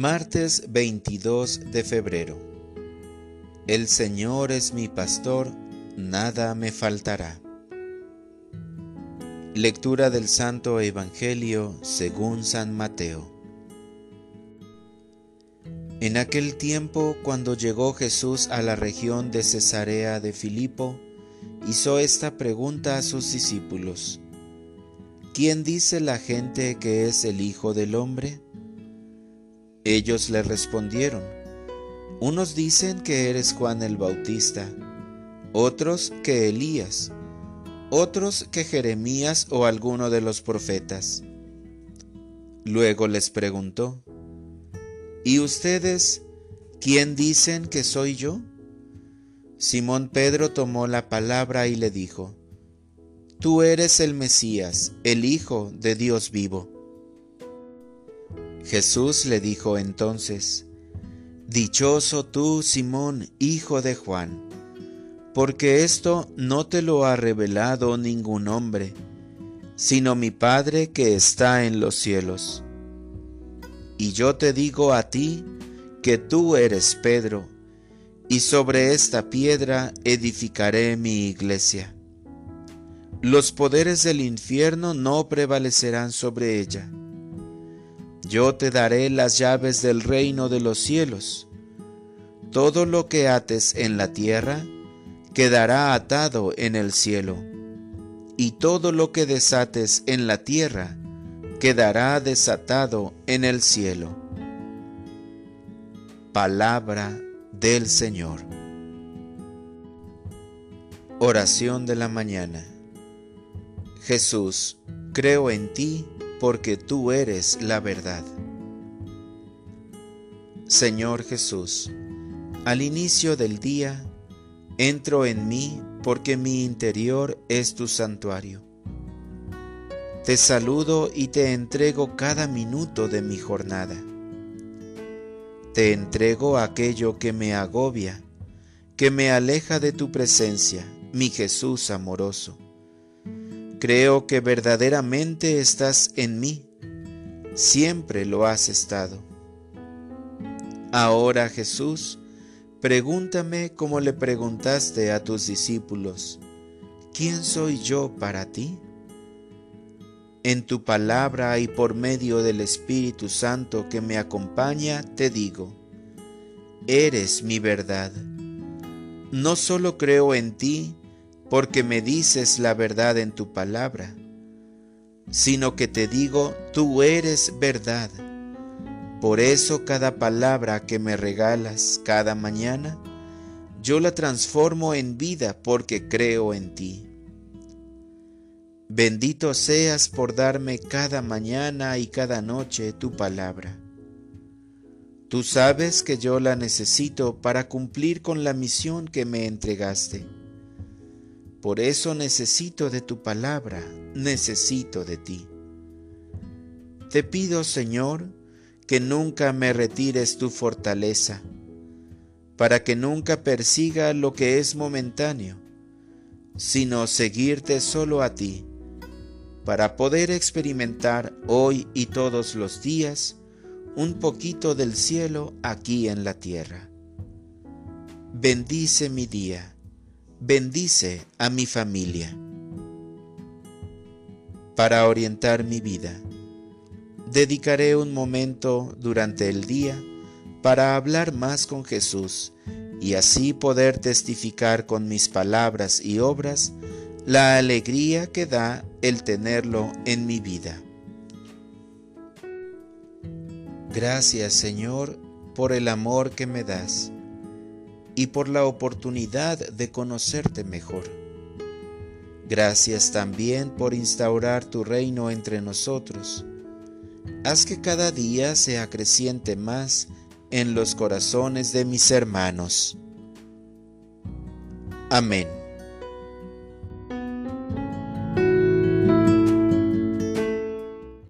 Martes 22 de febrero. El Señor es mi pastor, nada me faltará. Lectura del Santo Evangelio según San Mateo. En aquel tiempo, cuando llegó Jesús a la región de Cesarea de Filipo, hizo esta pregunta a sus discípulos. ¿Quién dice la gente que es el Hijo del Hombre? Ellos le respondieron, unos dicen que eres Juan el Bautista, otros que Elías, otros que Jeremías o alguno de los profetas. Luego les preguntó, ¿y ustedes quién dicen que soy yo? Simón Pedro tomó la palabra y le dijo, Tú eres el Mesías, el Hijo de Dios vivo. Jesús le dijo entonces, Dichoso tú, Simón, hijo de Juan, porque esto no te lo ha revelado ningún hombre, sino mi Padre que está en los cielos. Y yo te digo a ti que tú eres Pedro, y sobre esta piedra edificaré mi iglesia. Los poderes del infierno no prevalecerán sobre ella yo te daré las llaves del reino de los cielos. Todo lo que ates en la tierra quedará atado en el cielo, y todo lo que desates en la tierra quedará desatado en el cielo. Palabra del Señor. Oración de la mañana. Jesús, creo en ti porque tú eres la verdad. Señor Jesús, al inicio del día, entro en mí porque mi interior es tu santuario. Te saludo y te entrego cada minuto de mi jornada. Te entrego aquello que me agobia, que me aleja de tu presencia, mi Jesús amoroso Creo que verdaderamente estás en mí. Siempre lo has estado. Ahora Jesús, pregúntame como le preguntaste a tus discípulos, ¿quién soy yo para ti? En tu palabra y por medio del Espíritu Santo que me acompaña, te digo, eres mi verdad. No solo creo en ti, porque me dices la verdad en tu palabra, sino que te digo, tú eres verdad. Por eso cada palabra que me regalas cada mañana, yo la transformo en vida porque creo en ti. Bendito seas por darme cada mañana y cada noche tu palabra. Tú sabes que yo la necesito para cumplir con la misión que me entregaste por eso necesito de tu palabra, necesito de ti. Te pido, Señor, que nunca me retires tu fortaleza, para que nunca persiga lo que es momentáneo, sino seguirte solo a ti, para poder experimentar hoy y todos los días un poquito del cielo aquí en la tierra. Bendice mi día bendice a mi familia. Para orientar mi vida, dedicaré un momento durante el día para hablar más con Jesús y así poder testificar con mis palabras y obras la alegría que da el tenerlo en mi vida. Gracias Señor por el amor que me das y por la oportunidad de conocerte mejor. Gracias también por instaurar tu reino entre nosotros. Haz que cada día sea creciente más en los corazones de mis hermanos. Amén.